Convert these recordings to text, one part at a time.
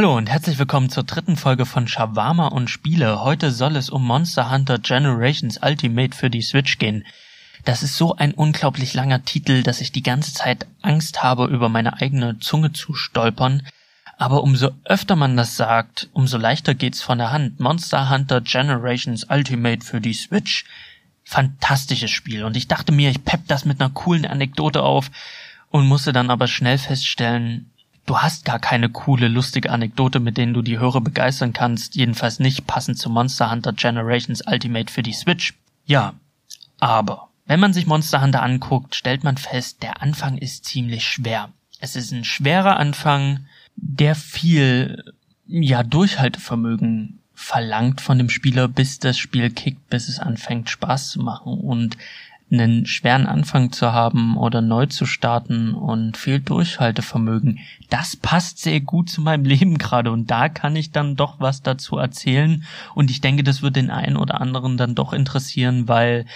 Hallo und herzlich willkommen zur dritten Folge von Shawarma und Spiele. Heute soll es um Monster Hunter Generations Ultimate für die Switch gehen. Das ist so ein unglaublich langer Titel, dass ich die ganze Zeit Angst habe, über meine eigene Zunge zu stolpern. Aber umso öfter man das sagt, umso leichter geht's von der Hand. Monster Hunter Generations Ultimate für die Switch. Fantastisches Spiel. Und ich dachte mir, ich pepp das mit einer coolen Anekdote auf und musste dann aber schnell feststellen, du hast gar keine coole, lustige Anekdote, mit denen du die Hörer begeistern kannst, jedenfalls nicht passend zu Monster Hunter Generations Ultimate für die Switch. Ja, aber wenn man sich Monster Hunter anguckt, stellt man fest, der Anfang ist ziemlich schwer. Es ist ein schwerer Anfang, der viel, ja, Durchhaltevermögen verlangt von dem Spieler, bis das Spiel kickt, bis es anfängt Spaß zu machen. Und einen schweren Anfang zu haben oder neu zu starten und viel Durchhaltevermögen, das passt sehr gut zu meinem Leben gerade und da kann ich dann doch was dazu erzählen. Und ich denke, das wird den einen oder anderen dann doch interessieren, weil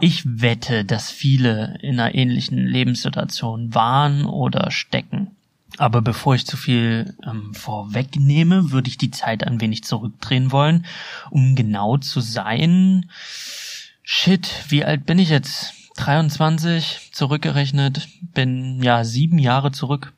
ich wette, dass viele in einer ähnlichen Lebenssituation waren oder stecken. Aber bevor ich zu viel ähm, vorwegnehme, würde ich die Zeit ein wenig zurückdrehen wollen, um genau zu sein, Shit, wie alt bin ich jetzt? 23, zurückgerechnet, bin ja sieben Jahre zurück.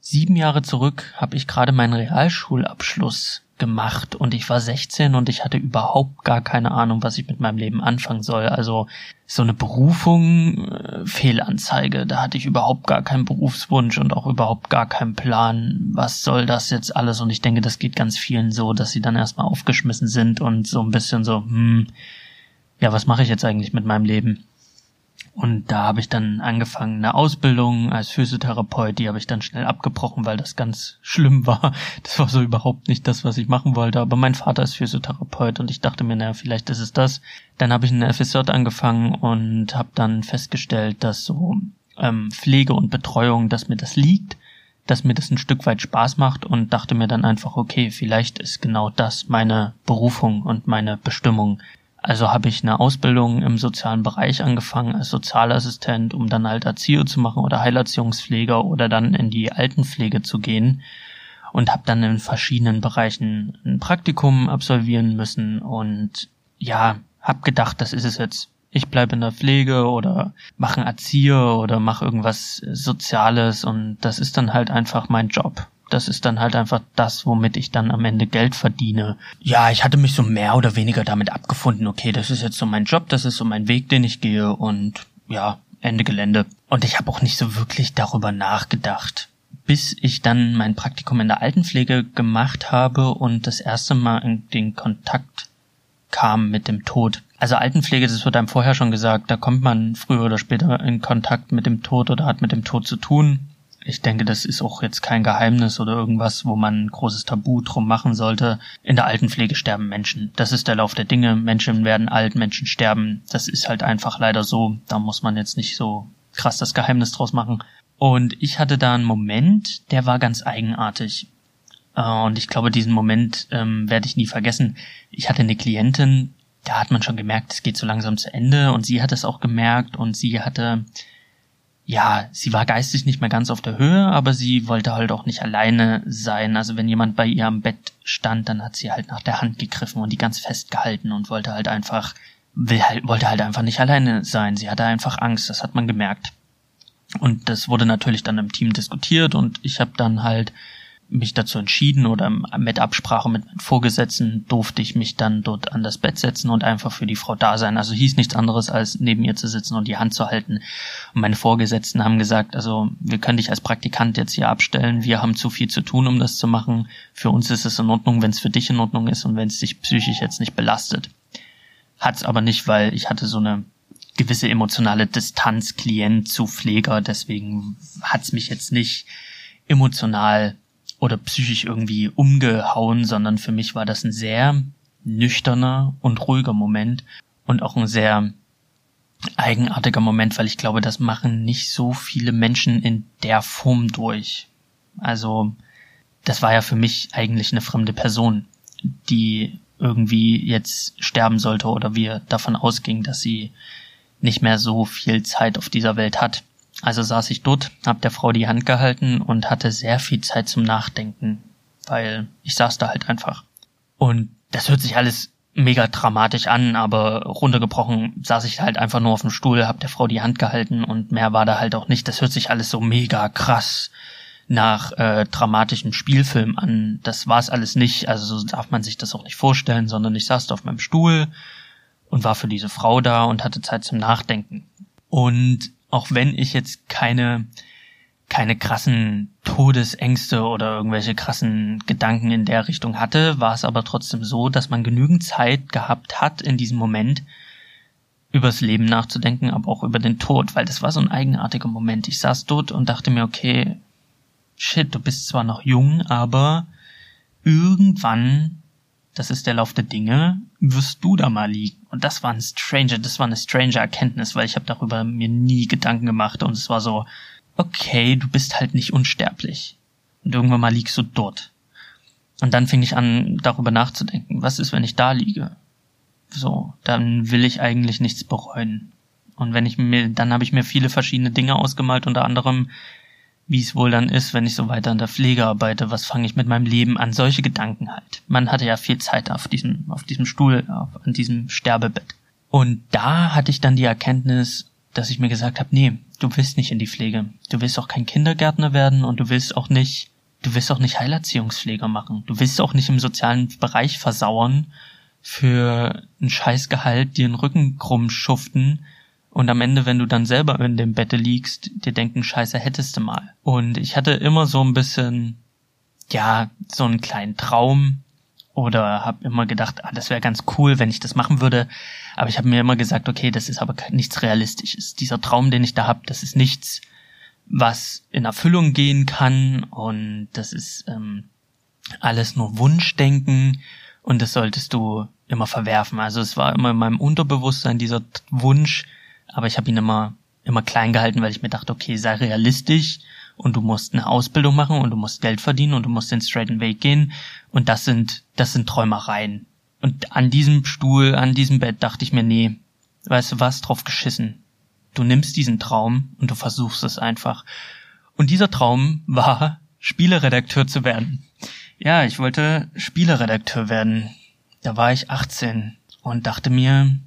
Sieben Jahre zurück habe ich gerade meinen Realschulabschluss gemacht und ich war 16 und ich hatte überhaupt gar keine Ahnung, was ich mit meinem Leben anfangen soll. Also so eine Berufung, äh, Fehlanzeige, da hatte ich überhaupt gar keinen Berufswunsch und auch überhaupt gar keinen Plan, was soll das jetzt alles und ich denke, das geht ganz vielen so, dass sie dann erstmal aufgeschmissen sind und so ein bisschen so, hm, ja, was mache ich jetzt eigentlich mit meinem Leben? Und da habe ich dann angefangen, eine Ausbildung als Physiotherapeut, die habe ich dann schnell abgebrochen, weil das ganz schlimm war. Das war so überhaupt nicht das, was ich machen wollte. Aber mein Vater ist Physiotherapeut und ich dachte mir, naja, vielleicht ist es das. Dann habe ich eine FSJ angefangen und habe dann festgestellt, dass so ähm, Pflege und Betreuung, dass mir das liegt, dass mir das ein Stück weit Spaß macht und dachte mir dann einfach, okay, vielleicht ist genau das meine Berufung und meine Bestimmung. Also habe ich eine Ausbildung im sozialen Bereich angefangen als Sozialassistent, um dann halt Erzieher zu machen oder Heilerziehungspfleger oder dann in die Altenpflege zu gehen. Und habe dann in verschiedenen Bereichen ein Praktikum absolvieren müssen. Und ja, hab gedacht, das ist es jetzt. Ich bleibe in der Pflege oder mache einen Erzieher oder mache irgendwas Soziales. Und das ist dann halt einfach mein Job das ist dann halt einfach das, womit ich dann am Ende Geld verdiene. Ja, ich hatte mich so mehr oder weniger damit abgefunden, okay, das ist jetzt so mein Job, das ist so mein Weg, den ich gehe und ja, Ende Gelände. Und ich habe auch nicht so wirklich darüber nachgedacht, bis ich dann mein Praktikum in der Altenpflege gemacht habe und das erste Mal in den Kontakt kam mit dem Tod. Also Altenpflege, das wird einem vorher schon gesagt, da kommt man früher oder später in Kontakt mit dem Tod oder hat mit dem Tod zu tun ich denke, das ist auch jetzt kein Geheimnis oder irgendwas, wo man ein großes Tabu drum machen sollte. In der Altenpflege sterben Menschen. Das ist der Lauf der Dinge. Menschen werden alt, Menschen sterben. Das ist halt einfach leider so. Da muss man jetzt nicht so krass das Geheimnis draus machen. Und ich hatte da einen Moment, der war ganz eigenartig. Äh, und ich glaube, diesen Moment ähm, werde ich nie vergessen. Ich hatte eine Klientin, da hat man schon gemerkt, es geht so langsam zu Ende und sie hat es auch gemerkt und sie hatte ja, sie war geistig nicht mehr ganz auf der Höhe, aber sie wollte halt auch nicht alleine sein. Also wenn jemand bei ihr am Bett stand, dann hat sie halt nach der Hand gegriffen und die ganz festgehalten und wollte halt einfach, will halt, wollte halt einfach nicht alleine sein. Sie hatte einfach Angst, das hat man gemerkt. Und das wurde natürlich dann im Team diskutiert und ich habe dann halt mich dazu entschieden oder mit Absprache mit meinen Vorgesetzten durfte ich mich dann dort an das Bett setzen und einfach für die Frau da sein. Also hieß nichts anderes, als neben ihr zu sitzen und die Hand zu halten. Und meine Vorgesetzten haben gesagt, also wir können dich als Praktikant jetzt hier abstellen. Wir haben zu viel zu tun, um das zu machen. Für uns ist es in Ordnung, wenn es für dich in Ordnung ist und wenn es dich psychisch jetzt nicht belastet. Hat's aber nicht, weil ich hatte so eine gewisse emotionale Distanz Klient zu Pfleger. Deswegen hat's mich jetzt nicht emotional oder psychisch irgendwie umgehauen, sondern für mich war das ein sehr nüchterner und ruhiger Moment und auch ein sehr eigenartiger Moment, weil ich glaube, das machen nicht so viele Menschen in der Form durch. Also, das war ja für mich eigentlich eine fremde Person, die irgendwie jetzt sterben sollte oder wir davon ausgingen, dass sie nicht mehr so viel Zeit auf dieser Welt hat. Also saß ich dort, hab der Frau die Hand gehalten und hatte sehr viel Zeit zum Nachdenken. weil ich saß da halt einfach. Und das hört sich alles mega dramatisch an, aber runtergebrochen saß ich halt einfach nur auf dem Stuhl, hab der Frau die Hand gehalten und mehr war da halt auch nicht. Das hört sich alles so mega krass nach äh, dramatischem Spielfilm an. Das war es alles nicht, also so darf man sich das auch nicht vorstellen, sondern ich saß da auf meinem Stuhl und war für diese Frau da und hatte Zeit zum Nachdenken. Und auch wenn ich jetzt keine keine krassen Todesängste oder irgendwelche krassen Gedanken in der Richtung hatte, war es aber trotzdem so, dass man genügend Zeit gehabt hat in diesem Moment, übers Leben nachzudenken, aber auch über den Tod, weil das war so ein eigenartiger Moment. Ich saß dort und dachte mir, okay, shit, du bist zwar noch jung, aber irgendwann, das ist der Lauf der Dinge, wirst du da mal liegen. Und das war ein stranger, das war eine stranger Erkenntnis, weil ich habe darüber mir nie Gedanken gemacht und es war so, okay, du bist halt nicht unsterblich. Und irgendwann mal liegst du dort. Und dann fing ich an, darüber nachzudenken, was ist, wenn ich da liege? So, dann will ich eigentlich nichts bereuen. Und wenn ich mir, dann habe ich mir viele verschiedene Dinge ausgemalt, unter anderem, wie es wohl dann ist, wenn ich so weiter an der Pflege arbeite, was fange ich mit meinem Leben an, solche Gedanken halt. Man hatte ja viel Zeit auf diesem, auf diesem Stuhl, auf, an diesem Sterbebett. Und da hatte ich dann die Erkenntnis, dass ich mir gesagt habe, nee, du willst nicht in die Pflege. Du willst auch kein Kindergärtner werden und du willst auch nicht, du willst auch nicht Heilerziehungspfleger machen. Du willst auch nicht im sozialen Bereich versauern für ein Scheißgehalt, dir den Rücken krumm schuften und am Ende, wenn du dann selber in dem Bette liegst, dir denken, scheiße, hättest du mal. Und ich hatte immer so ein bisschen, ja, so einen kleinen Traum, oder habe immer gedacht, ah, das wäre ganz cool, wenn ich das machen würde. Aber ich habe mir immer gesagt, okay, das ist aber nichts Realistisches. Dieser Traum, den ich da habe, das ist nichts, was in Erfüllung gehen kann und das ist ähm, alles nur Wunschdenken und das solltest du immer verwerfen. Also es war immer in meinem Unterbewusstsein dieser Wunsch, aber ich habe ihn immer immer klein gehalten, weil ich mir dachte, okay, sei realistisch und du musst eine Ausbildung machen und du musst Geld verdienen und du musst den straighten Weg gehen und das sind das sind Träumereien. Und an diesem Stuhl, an diesem Bett dachte ich mir, nee, weißt du was, drauf geschissen. Du nimmst diesen Traum und du versuchst es einfach. Und dieser Traum war, Spieleredakteur zu werden. Ja, ich wollte Spieleredakteur werden. Da war ich 18 und dachte mir,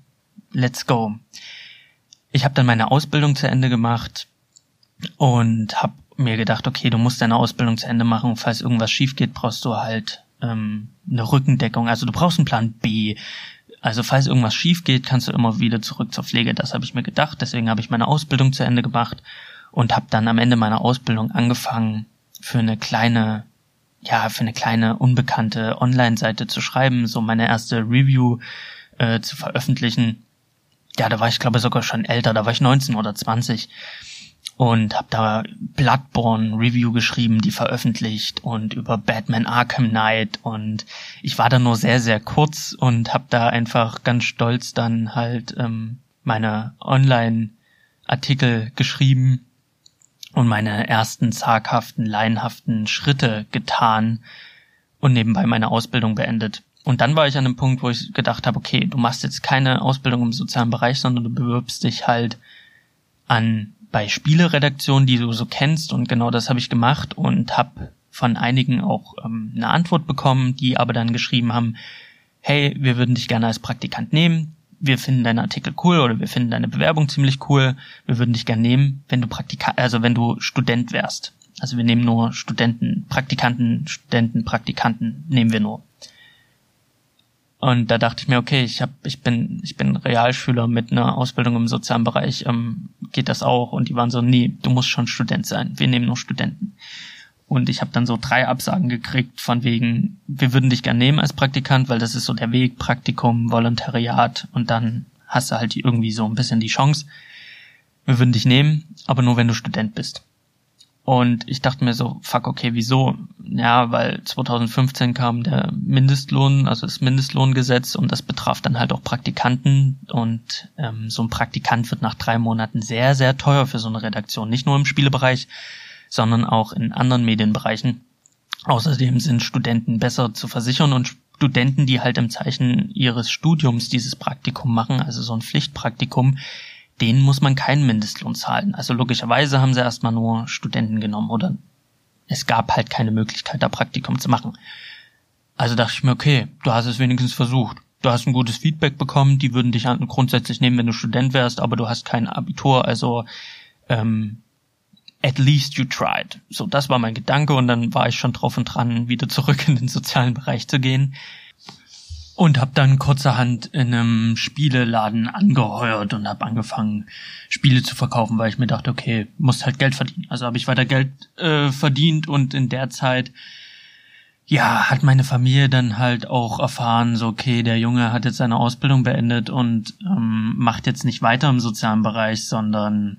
let's go. Ich habe dann meine Ausbildung zu Ende gemacht und habe mir gedacht, okay, du musst deine Ausbildung zu Ende machen. Falls irgendwas schief geht, brauchst du halt ähm, eine Rückendeckung. Also du brauchst einen Plan B. Also falls irgendwas schief geht, kannst du immer wieder zurück zur Pflege. Das habe ich mir gedacht. Deswegen habe ich meine Ausbildung zu Ende gemacht und habe dann am Ende meiner Ausbildung angefangen, für eine kleine, ja, für eine kleine unbekannte Online-Seite zu schreiben, so meine erste Review äh, zu veröffentlichen. Ja, da war ich glaube sogar schon älter, da war ich 19 oder 20 und habe da Bloodborne Review geschrieben, die veröffentlicht und über Batman Arkham Knight und ich war da nur sehr sehr kurz und habe da einfach ganz stolz dann halt ähm, meine Online Artikel geschrieben und meine ersten zaghaften, laienhaften Schritte getan und nebenbei meine Ausbildung beendet. Und dann war ich an einem Punkt, wo ich gedacht habe, okay, du machst jetzt keine Ausbildung im sozialen Bereich, sondern du bewirbst dich halt an bei Spieleredaktionen, die du so kennst und genau das habe ich gemacht und habe von einigen auch ähm, eine Antwort bekommen, die aber dann geschrieben haben, hey, wir würden dich gerne als Praktikant nehmen, wir finden deinen Artikel cool oder wir finden deine Bewerbung ziemlich cool, wir würden dich gerne nehmen, wenn du Praktika also wenn du Student wärst. Also wir nehmen nur Studenten, Praktikanten, Studenten, Praktikanten nehmen wir nur. Und da dachte ich mir, okay, ich hab, ich bin, ich bin Realschüler mit einer Ausbildung im sozialen Bereich, ähm, geht das auch? Und die waren so, nee, du musst schon Student sein. Wir nehmen nur Studenten. Und ich habe dann so drei Absagen gekriegt von wegen, wir würden dich gern nehmen als Praktikant, weil das ist so der Weg, Praktikum, Volontariat und dann hast du halt irgendwie so ein bisschen die Chance. Wir würden dich nehmen, aber nur wenn du Student bist. Und ich dachte mir so, fuck, okay, wieso? Ja, weil 2015 kam der Mindestlohn, also das Mindestlohngesetz und das betraf dann halt auch Praktikanten und ähm, so ein Praktikant wird nach drei Monaten sehr, sehr teuer für so eine Redaktion. Nicht nur im Spielebereich, sondern auch in anderen Medienbereichen. Außerdem sind Studenten besser zu versichern und Studenten, die halt im Zeichen ihres Studiums dieses Praktikum machen, also so ein Pflichtpraktikum, denen muss man keinen Mindestlohn zahlen. Also logischerweise haben sie erstmal nur Studenten genommen oder es gab halt keine Möglichkeit, da Praktikum zu machen. Also dachte ich mir, okay, du hast es wenigstens versucht. Du hast ein gutes Feedback bekommen, die würden dich grundsätzlich nehmen, wenn du Student wärst, aber du hast kein Abitur, also ähm, at least you tried. So, das war mein Gedanke und dann war ich schon drauf und dran, wieder zurück in den sozialen Bereich zu gehen. Und habe dann kurzerhand in einem Spieleladen angeheuert und habe angefangen, Spiele zu verkaufen, weil ich mir dachte, okay, muss halt Geld verdienen. Also habe ich weiter Geld äh, verdient und in der Zeit ja, hat meine Familie dann halt auch erfahren, so okay, der Junge hat jetzt seine Ausbildung beendet und ähm, macht jetzt nicht weiter im sozialen Bereich, sondern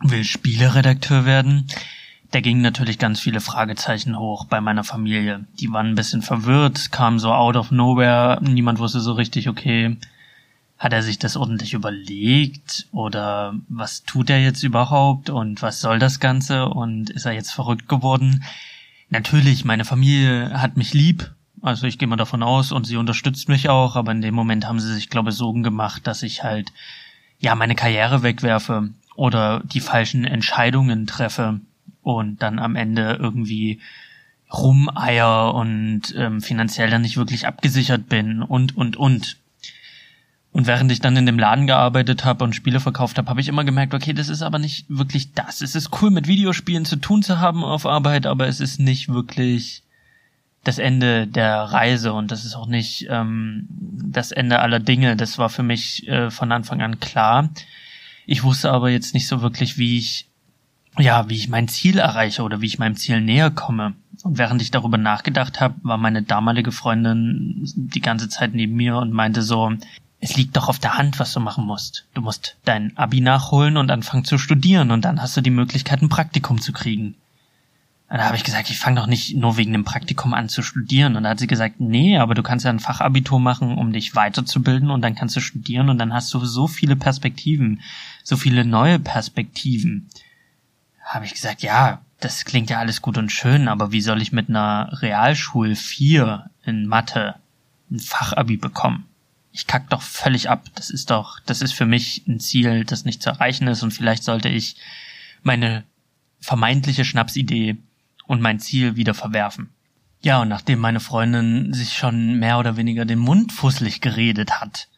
will Spieleredakteur werden. Da gingen natürlich ganz viele Fragezeichen hoch bei meiner Familie. Die waren ein bisschen verwirrt, kam so out of nowhere, niemand wusste so richtig, okay, hat er sich das ordentlich überlegt oder was tut er jetzt überhaupt und was soll das Ganze und ist er jetzt verrückt geworden? Natürlich, meine Familie hat mich lieb, also ich gehe mal davon aus und sie unterstützt mich auch, aber in dem Moment haben sie sich, glaube ich, Sorgen gemacht, dass ich halt ja meine Karriere wegwerfe oder die falschen Entscheidungen treffe und dann am Ende irgendwie rumeier und ähm, finanziell dann nicht wirklich abgesichert bin und und und. Und während ich dann in dem Laden gearbeitet habe und Spiele verkauft habe, habe ich immer gemerkt, okay, das ist aber nicht wirklich das. Es ist cool, mit Videospielen zu tun zu haben auf Arbeit, aber es ist nicht wirklich das Ende der Reise und das ist auch nicht ähm, das Ende aller Dinge. Das war für mich äh, von Anfang an klar. Ich wusste aber jetzt nicht so wirklich, wie ich ja, wie ich mein Ziel erreiche oder wie ich meinem Ziel näher komme. Und während ich darüber nachgedacht habe, war meine damalige Freundin die ganze Zeit neben mir und meinte so, es liegt doch auf der Hand, was du machen musst. Du musst dein Abi nachholen und anfangen zu studieren und dann hast du die Möglichkeit, ein Praktikum zu kriegen. Und da habe ich gesagt, ich fange doch nicht nur wegen dem Praktikum an zu studieren. Und da hat sie gesagt, nee, aber du kannst ja ein Fachabitur machen, um dich weiterzubilden und dann kannst du studieren und dann hast du so viele Perspektiven, so viele neue Perspektiven. Habe ich gesagt, ja, das klingt ja alles gut und schön, aber wie soll ich mit einer Realschul 4 in Mathe ein Fachabi bekommen? ich kack doch völlig ab. Das ist doch, das ist für mich ein Ziel, das nicht zu erreichen ist und vielleicht sollte ich meine vermeintliche Schnapsidee und mein Ziel wieder verwerfen. Ja, und nachdem meine Freundin sich schon mehr oder weniger den Mund fusselig geredet hat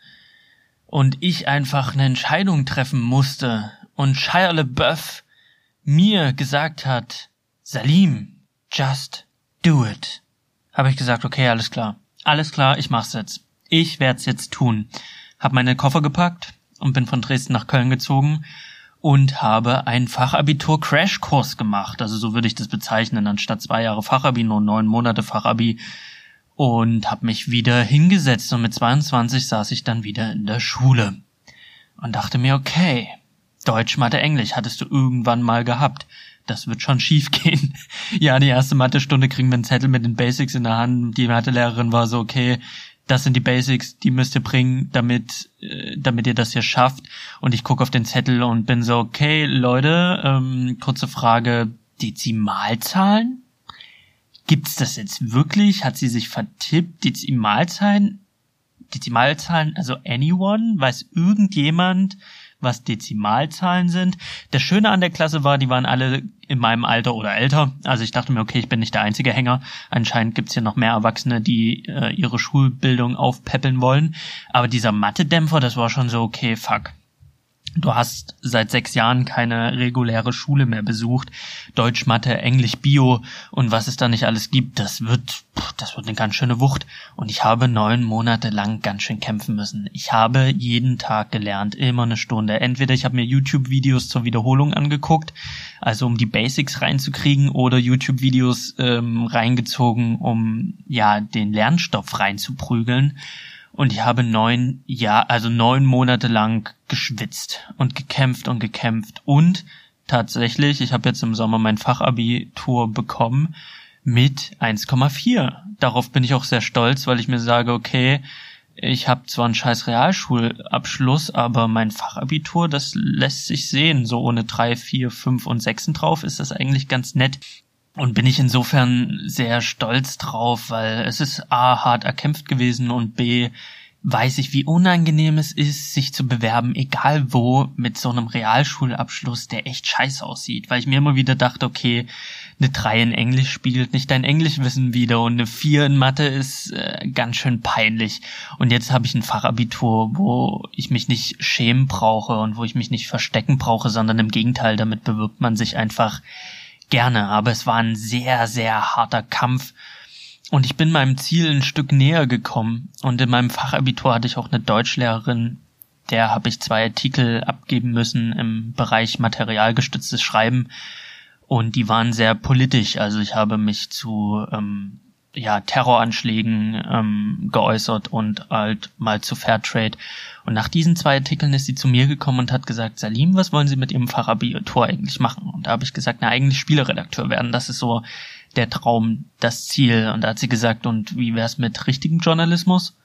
und ich einfach eine Entscheidung treffen musste und Shia LeBeouf mir gesagt hat, Salim, just do it, habe ich gesagt, okay, alles klar. Alles klar, ich mach's jetzt ich werde es jetzt tun. Hab meine Koffer gepackt und bin von Dresden nach Köln gezogen und habe einen Fachabitur-Crashkurs gemacht. Also so würde ich das bezeichnen. Anstatt zwei Jahre Fachabi nur neun Monate Fachabi und habe mich wieder hingesetzt und mit 22 saß ich dann wieder in der Schule und dachte mir, okay, Deutsch, Mathe, Englisch hattest du irgendwann mal gehabt. Das wird schon schief gehen. ja, die erste Mathestunde kriegen wir einen Zettel mit den Basics in der Hand. Die Mathelehrerin war so, okay, das sind die Basics, die müsst ihr bringen, damit, äh, damit ihr das hier schafft. Und ich gucke auf den Zettel und bin so, okay, Leute, ähm, kurze Frage, Dezimalzahlen? Gibt's das jetzt wirklich? Hat sie sich vertippt? Dezimalzahlen? Dezimalzahlen, also anyone? Weiß irgendjemand, was Dezimalzahlen sind. Das Schöne an der Klasse war, die waren alle in meinem Alter oder älter. Also ich dachte mir, okay, ich bin nicht der einzige Hänger. Anscheinend gibt's hier noch mehr Erwachsene, die äh, ihre Schulbildung aufpäppeln wollen. Aber dieser Mathe-Dämpfer, das war schon so, okay, fuck Du hast seit sechs Jahren keine reguläre Schule mehr besucht. Deutsch, Mathe, Englisch, Bio und was es da nicht alles gibt, das wird, das wird eine ganz schöne Wucht. Und ich habe neun Monate lang ganz schön kämpfen müssen. Ich habe jeden Tag gelernt, immer eine Stunde. Entweder ich habe mir YouTube-Videos zur Wiederholung angeguckt, also um die Basics reinzukriegen, oder YouTube-Videos ähm, reingezogen, um ja den Lernstoff reinzuprügeln und ich habe neun Jahr, also neun Monate lang geschwitzt und gekämpft und gekämpft und tatsächlich, ich habe jetzt im Sommer mein Fachabitur bekommen mit 1,4. Darauf bin ich auch sehr stolz, weil ich mir sage, okay, ich habe zwar einen scheiß Realschulabschluss, aber mein Fachabitur, das lässt sich sehen. So ohne drei, vier, fünf und sechsen drauf ist das eigentlich ganz nett. Und bin ich insofern sehr stolz drauf, weil es ist A hart erkämpft gewesen und B weiß ich, wie unangenehm es ist, sich zu bewerben, egal wo, mit so einem Realschulabschluss, der echt scheiße aussieht. Weil ich mir immer wieder dachte, okay, eine 3 in Englisch spiegelt nicht dein Englischwissen wieder und eine 4 in Mathe ist äh, ganz schön peinlich. Und jetzt habe ich ein Fachabitur, wo ich mich nicht schämen brauche und wo ich mich nicht verstecken brauche, sondern im Gegenteil, damit bewirbt man sich einfach gerne. Aber es war ein sehr, sehr harter Kampf und ich bin meinem Ziel ein Stück näher gekommen. Und in meinem Fachabitur hatte ich auch eine Deutschlehrerin, der habe ich zwei Artikel abgeben müssen im Bereich materialgestütztes Schreiben. Und die waren sehr politisch. Also ich habe mich zu ähm, ja, Terroranschlägen ähm, geäußert und halt mal zu Fairtrade. Und nach diesen zwei Artikeln ist sie zu mir gekommen und hat gesagt, Salim, was wollen Sie mit Ihrem Fachabitur eigentlich machen? Und da habe ich gesagt, na eigentlich Spieleredakteur werden. Das ist so der Traum, das Ziel. Und da hat sie gesagt, und wie wär's mit richtigem Journalismus?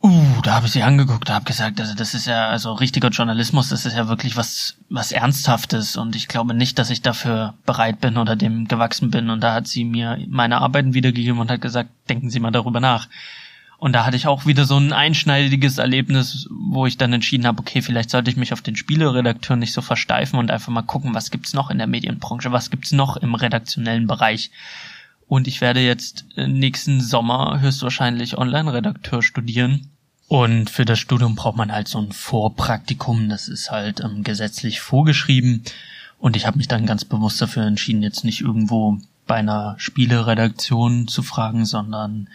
Uh, da habe ich sie angeguckt, habe gesagt, also das ist ja, also richtiger Journalismus, das ist ja wirklich was, was Ernsthaftes und ich glaube nicht, dass ich dafür bereit bin oder dem gewachsen bin. Und da hat sie mir meine Arbeiten wiedergegeben und hat gesagt, denken Sie mal darüber nach. Und da hatte ich auch wieder so ein einschneidiges Erlebnis, wo ich dann entschieden habe, okay, vielleicht sollte ich mich auf den Spieleredakteur nicht so versteifen und einfach mal gucken, was gibt's noch in der Medienbranche, was gibt's noch im redaktionellen Bereich. Und ich werde jetzt äh, nächsten Sommer höchstwahrscheinlich Online-Redakteur studieren. Und für das Studium braucht man halt so ein Vorpraktikum, das ist halt ähm, gesetzlich vorgeschrieben. Und ich habe mich dann ganz bewusst dafür entschieden, jetzt nicht irgendwo bei einer Spieleredaktion zu fragen, sondern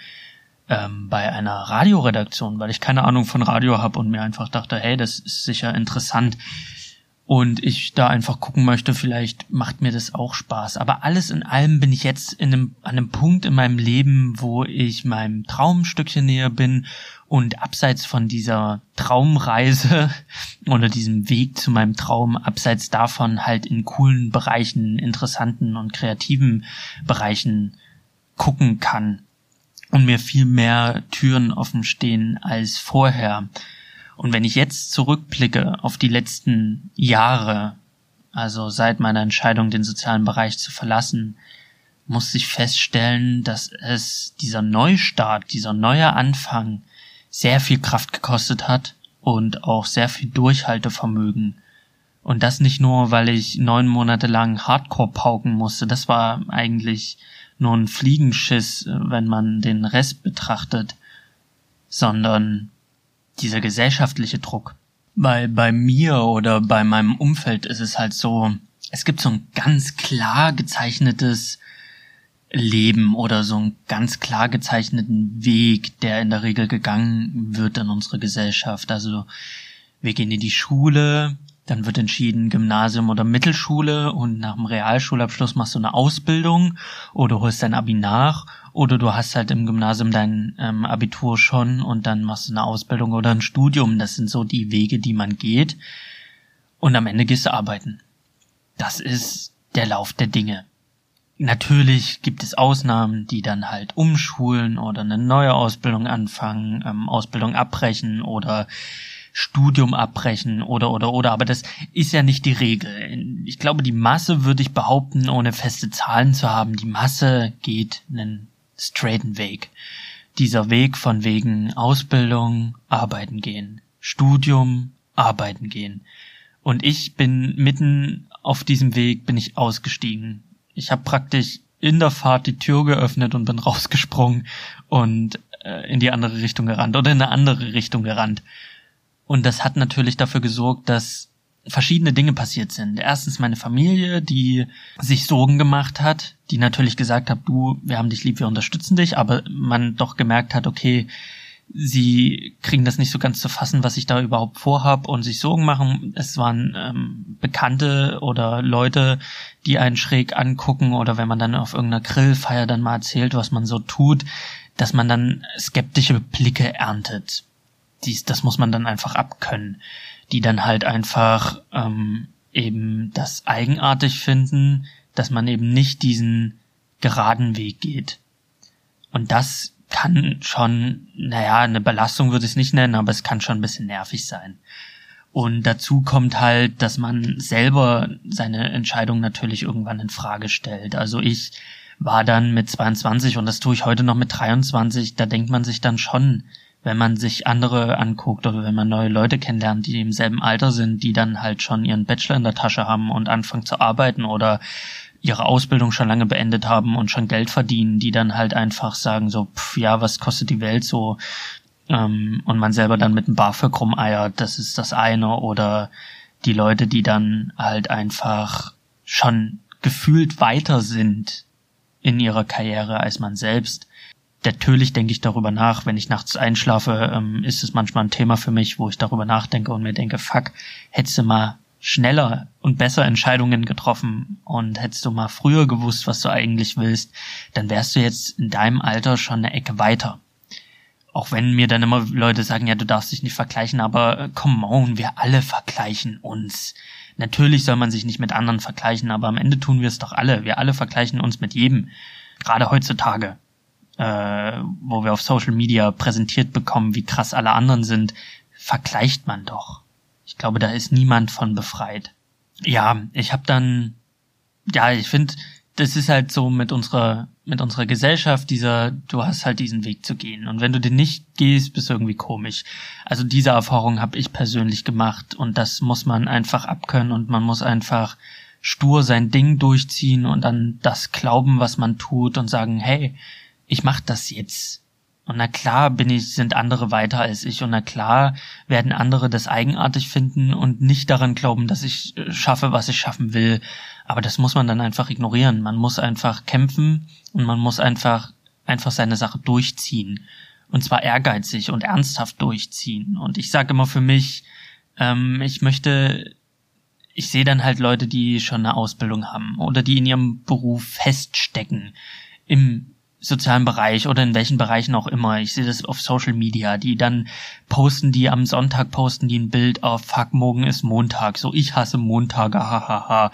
ähm, bei einer Radioredaktion, weil ich keine Ahnung von Radio habe und mir einfach dachte, hey, das ist sicher interessant und ich da einfach gucken möchte, vielleicht macht mir das auch Spaß. Aber alles in allem bin ich jetzt in einem, an einem Punkt in meinem Leben, wo ich meinem Traumstückchen näher bin und abseits von dieser Traumreise oder diesem Weg zu meinem Traum, abseits davon halt in coolen Bereichen, interessanten und kreativen Bereichen gucken kann und mir viel mehr Türen offen stehen als vorher. Und wenn ich jetzt zurückblicke auf die letzten Jahre, also seit meiner Entscheidung, den sozialen Bereich zu verlassen, muss ich feststellen, dass es dieser Neustart, dieser neue Anfang sehr viel Kraft gekostet hat und auch sehr viel Durchhaltevermögen. Und das nicht nur, weil ich neun Monate lang Hardcore pauken musste, das war eigentlich nur ein Fliegenschiss, wenn man den Rest betrachtet, sondern dieser gesellschaftliche Druck. Weil bei mir oder bei meinem Umfeld ist es halt so, es gibt so ein ganz klar gezeichnetes Leben oder so einen ganz klar gezeichneten Weg, der in der Regel gegangen wird in unserer Gesellschaft. Also wir gehen in die Schule, dann wird entschieden Gymnasium oder Mittelschule und nach dem Realschulabschluss machst du eine Ausbildung oder holst dein Abi nach oder du hast halt im Gymnasium dein ähm, Abitur schon und dann machst du eine Ausbildung oder ein Studium. Das sind so die Wege, die man geht. Und am Ende gehst du arbeiten. Das ist der Lauf der Dinge. Natürlich gibt es Ausnahmen, die dann halt umschulen oder eine neue Ausbildung anfangen, ähm, Ausbildung abbrechen oder Studium abbrechen oder oder oder, aber das ist ja nicht die Regel. Ich glaube, die Masse würde ich behaupten, ohne feste Zahlen zu haben, die Masse geht einen straighten Weg. Dieser Weg von wegen Ausbildung, arbeiten gehen, Studium, arbeiten gehen. Und ich bin mitten auf diesem Weg bin ich ausgestiegen. Ich habe praktisch in der Fahrt die Tür geöffnet und bin rausgesprungen und äh, in die andere Richtung gerannt oder in eine andere Richtung gerannt. Und das hat natürlich dafür gesorgt, dass verschiedene Dinge passiert sind. Erstens meine Familie, die sich Sorgen gemacht hat, die natürlich gesagt hat, du, wir haben dich lieb, wir unterstützen dich, aber man doch gemerkt hat, okay, sie kriegen das nicht so ganz zu fassen, was ich da überhaupt vorhab und sich Sorgen machen. Es waren ähm, Bekannte oder Leute, die einen schräg angucken oder wenn man dann auf irgendeiner Grillfeier dann mal erzählt, was man so tut, dass man dann skeptische Blicke erntet dies, das muss man dann einfach abkönnen, die dann halt einfach ähm, eben das eigenartig finden, dass man eben nicht diesen geraden Weg geht. Und das kann schon, naja, eine Belastung würde ich es nicht nennen, aber es kann schon ein bisschen nervig sein. Und dazu kommt halt, dass man selber seine Entscheidung natürlich irgendwann in Frage stellt. Also ich war dann mit 22 und das tue ich heute noch mit 23, da denkt man sich dann schon, wenn man sich andere anguckt oder wenn man neue Leute kennenlernt, die im selben Alter sind, die dann halt schon ihren Bachelor in der Tasche haben und anfangen zu arbeiten oder ihre Ausbildung schon lange beendet haben und schon Geld verdienen, die dann halt einfach sagen so, pff, ja, was kostet die Welt so? Ähm, und man selber dann mit einem BAföG rumeiert, das ist das eine. Oder die Leute, die dann halt einfach schon gefühlt weiter sind in ihrer Karriere als man selbst natürlich denke ich darüber nach, wenn ich nachts einschlafe, ähm, ist es manchmal ein Thema für mich, wo ich darüber nachdenke und mir denke, fuck, hättest du mal schneller und besser Entscheidungen getroffen und hättest du mal früher gewusst, was du eigentlich willst, dann wärst du jetzt in deinem Alter schon eine Ecke weiter. Auch wenn mir dann immer Leute sagen, ja, du darfst dich nicht vergleichen, aber äh, come on, wir alle vergleichen uns. Natürlich soll man sich nicht mit anderen vergleichen, aber am Ende tun wir es doch alle. Wir alle vergleichen uns mit jedem. Gerade heutzutage äh, wo wir auf Social Media präsentiert bekommen, wie krass alle anderen sind, vergleicht man doch. Ich glaube, da ist niemand von befreit. Ja, ich habe dann, ja, ich finde, das ist halt so mit unserer mit unserer Gesellschaft dieser, du hast halt diesen Weg zu gehen und wenn du den nicht gehst, bist du irgendwie komisch. Also diese Erfahrung habe ich persönlich gemacht und das muss man einfach abkönnen und man muss einfach stur sein Ding durchziehen und dann das glauben, was man tut und sagen, hey, ich mach das jetzt. Und na klar bin ich, sind andere weiter als ich und na klar werden andere das eigenartig finden und nicht daran glauben, dass ich äh, schaffe, was ich schaffen will. Aber das muss man dann einfach ignorieren. Man muss einfach kämpfen und man muss einfach, einfach seine Sache durchziehen. Und zwar ehrgeizig und ernsthaft durchziehen. Und ich sage immer für mich, ähm, ich möchte, ich sehe dann halt Leute, die schon eine Ausbildung haben oder die in ihrem Beruf feststecken. Im sozialen Bereich oder in welchen Bereichen auch immer. Ich sehe das auf Social Media, die dann posten die am Sonntag posten die ein Bild auf Fuck, morgen ist Montag. So, ich hasse Montage, hahaha.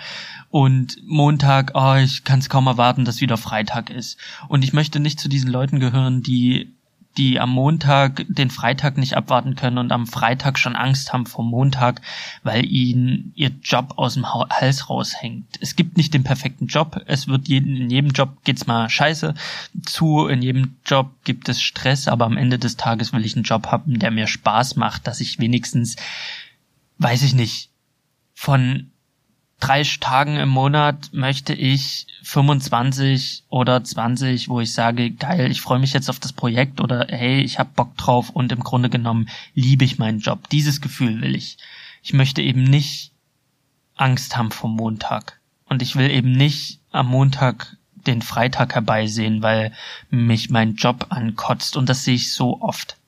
Und Montag, oh, ich kann es kaum erwarten, dass wieder Freitag ist. Und ich möchte nicht zu diesen Leuten gehören, die die am Montag den Freitag nicht abwarten können und am Freitag schon Angst haben vor Montag, weil ihnen ihr Job aus dem Hals raushängt. Es gibt nicht den perfekten Job. Es wird jeden, in jedem Job geht's mal scheiße zu. In jedem Job gibt es Stress, aber am Ende des Tages will ich einen Job haben, der mir Spaß macht, dass ich wenigstens, weiß ich nicht, von drei Tagen im Monat möchte ich 25 oder 20, wo ich sage, geil, ich freue mich jetzt auf das Projekt oder hey, ich habe Bock drauf und im Grunde genommen liebe ich meinen Job. Dieses Gefühl will ich. Ich möchte eben nicht Angst haben vom Montag. Und ich will eben nicht am Montag den Freitag herbeisehen, weil mich mein Job ankotzt. Und das sehe ich so oft.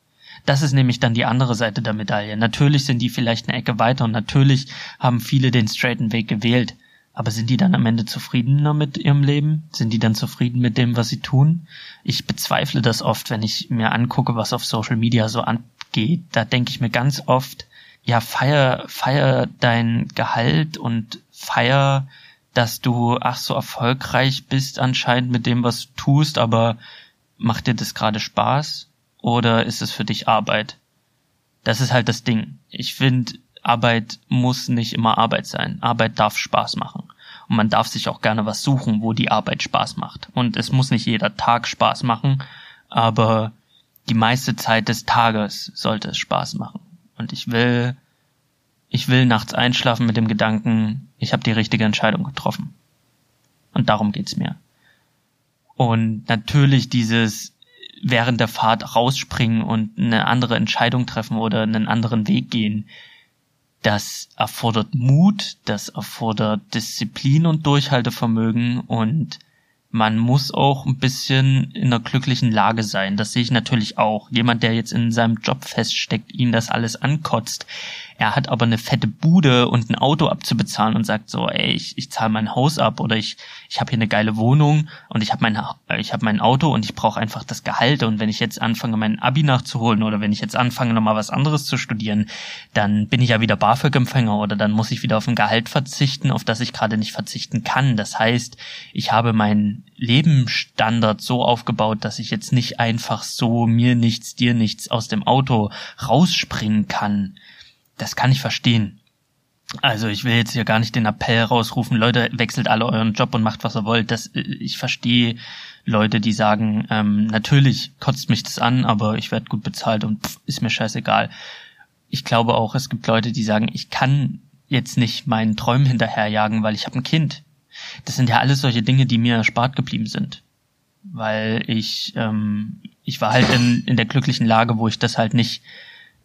Das ist nämlich dann die andere Seite der Medaille. Natürlich sind die vielleicht eine Ecke weiter und natürlich haben viele den straighten Weg gewählt. Aber sind die dann am Ende zufriedener mit ihrem Leben? Sind die dann zufrieden mit dem, was sie tun? Ich bezweifle das oft, wenn ich mir angucke, was auf Social Media so angeht. Da denke ich mir ganz oft, ja, feier, feier dein Gehalt und feier, dass du ach so erfolgreich bist anscheinend mit dem, was du tust, aber macht dir das gerade Spaß? Oder ist es für dich Arbeit? Das ist halt das Ding. Ich finde, Arbeit muss nicht immer Arbeit sein. Arbeit darf Spaß machen. Und man darf sich auch gerne was suchen, wo die Arbeit Spaß macht. Und es muss nicht jeder Tag Spaß machen, aber die meiste Zeit des Tages sollte es Spaß machen. Und ich will, ich will nachts einschlafen mit dem Gedanken, ich habe die richtige Entscheidung getroffen. Und darum geht's mir. Und natürlich dieses, während der Fahrt rausspringen und eine andere Entscheidung treffen oder einen anderen Weg gehen. Das erfordert Mut, das erfordert Disziplin und Durchhaltevermögen und man muss auch ein bisschen in einer glücklichen Lage sein. Das sehe ich natürlich auch. Jemand, der jetzt in seinem Job feststeckt, ihn das alles ankotzt, er hat aber eine fette Bude und ein Auto abzubezahlen und sagt so, ey, ich, ich zahle mein Haus ab oder ich, ich habe hier eine geile Wohnung und ich habe mein, ich hab mein Auto und ich brauche einfach das Gehalt. Und wenn ich jetzt anfange, mein Abi nachzuholen oder wenn ich jetzt anfange, nochmal was anderes zu studieren, dann bin ich ja wieder BAföG-Empfänger oder dann muss ich wieder auf ein Gehalt verzichten, auf das ich gerade nicht verzichten kann. Das heißt, ich habe meinen Lebensstandard so aufgebaut, dass ich jetzt nicht einfach so mir nichts, dir nichts aus dem Auto rausspringen kann das kann ich verstehen. Also ich will jetzt hier gar nicht den Appell rausrufen, Leute, wechselt alle euren Job und macht, was ihr wollt. Das, ich verstehe Leute, die sagen, ähm, natürlich kotzt mich das an, aber ich werde gut bezahlt und pff, ist mir scheißegal. Ich glaube auch, es gibt Leute, die sagen, ich kann jetzt nicht meinen Träumen hinterherjagen, weil ich habe ein Kind. Das sind ja alles solche Dinge, die mir erspart geblieben sind. Weil ich, ähm, ich war halt in, in der glücklichen Lage, wo ich das halt nicht